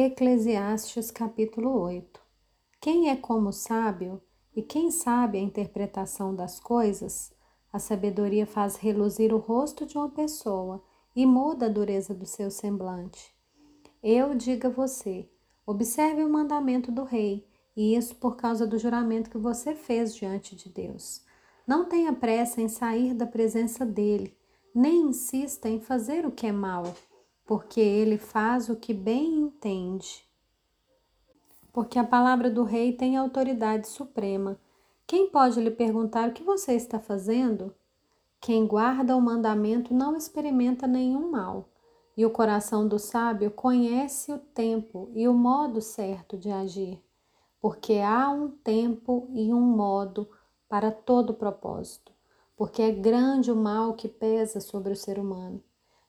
Eclesiastes capítulo 8 Quem é como sábio e quem sabe a interpretação das coisas? A sabedoria faz reluzir o rosto de uma pessoa e muda a dureza do seu semblante. Eu digo a você: observe o mandamento do rei, e isso por causa do juramento que você fez diante de Deus. Não tenha pressa em sair da presença dele, nem insista em fazer o que é mal porque ele faz o que bem entende. Porque a palavra do rei tem autoridade suprema. Quem pode lhe perguntar o que você está fazendo? Quem guarda o mandamento não experimenta nenhum mal, e o coração do sábio conhece o tempo e o modo certo de agir, porque há um tempo e um modo para todo propósito, porque é grande o mal que pesa sobre o ser humano.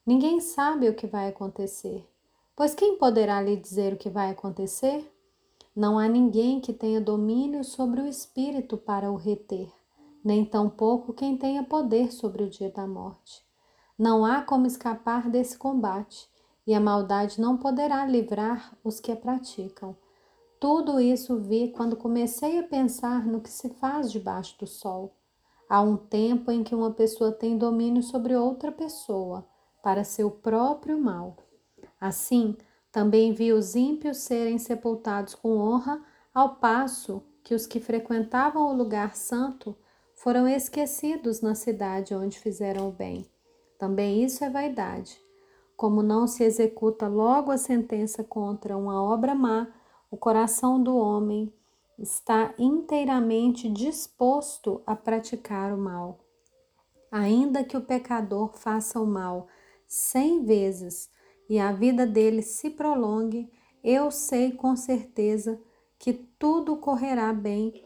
Ninguém sabe o que vai acontecer, pois quem poderá lhe dizer o que vai acontecer? Não há ninguém que tenha domínio sobre o espírito para o reter, nem tampouco quem tenha poder sobre o dia da morte. Não há como escapar desse combate, e a maldade não poderá livrar os que a praticam. Tudo isso vi quando comecei a pensar no que se faz debaixo do sol. Há um tempo em que uma pessoa tem domínio sobre outra pessoa para seu próprio mal. Assim, também vi os ímpios serem sepultados com honra, ao passo que os que frequentavam o lugar santo foram esquecidos na cidade onde fizeram o bem. Também isso é vaidade. Como não se executa logo a sentença contra uma obra má, o coração do homem está inteiramente disposto a praticar o mal. Ainda que o pecador faça o mal cem vezes e a vida dele se prolongue, eu sei com certeza que tudo correrá bem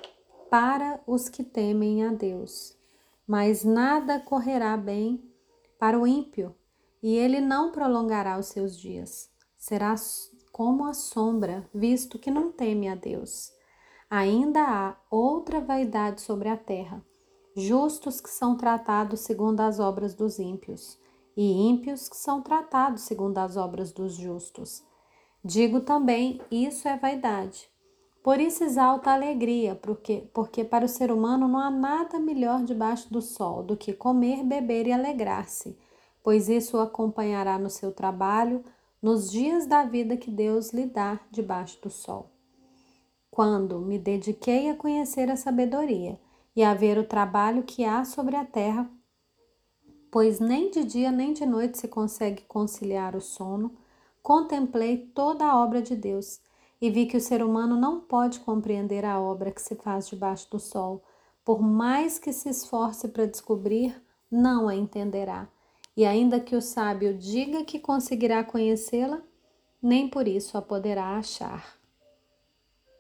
para os que temem a Deus. Mas nada correrá bem para o ímpio, e ele não prolongará os seus dias. Será como a sombra, visto que não teme a Deus. Ainda há outra vaidade sobre a terra, justos que são tratados segundo as obras dos ímpios e ímpios que são tratados segundo as obras dos justos. Digo também, isso é vaidade. Por isso exalta a alegria, porque, porque para o ser humano não há nada melhor debaixo do sol do que comer, beber e alegrar-se, pois isso o acompanhará no seu trabalho, nos dias da vida que Deus lhe dá debaixo do sol. Quando me dediquei a conhecer a sabedoria e a ver o trabalho que há sobre a terra, pois nem de dia nem de noite se consegue conciliar o sono, contemplei toda a obra de Deus e vi que o ser humano não pode compreender a obra que se faz debaixo do sol. Por mais que se esforce para descobrir, não a entenderá. E ainda que o sábio diga que conseguirá conhecê-la, nem por isso a poderá achar.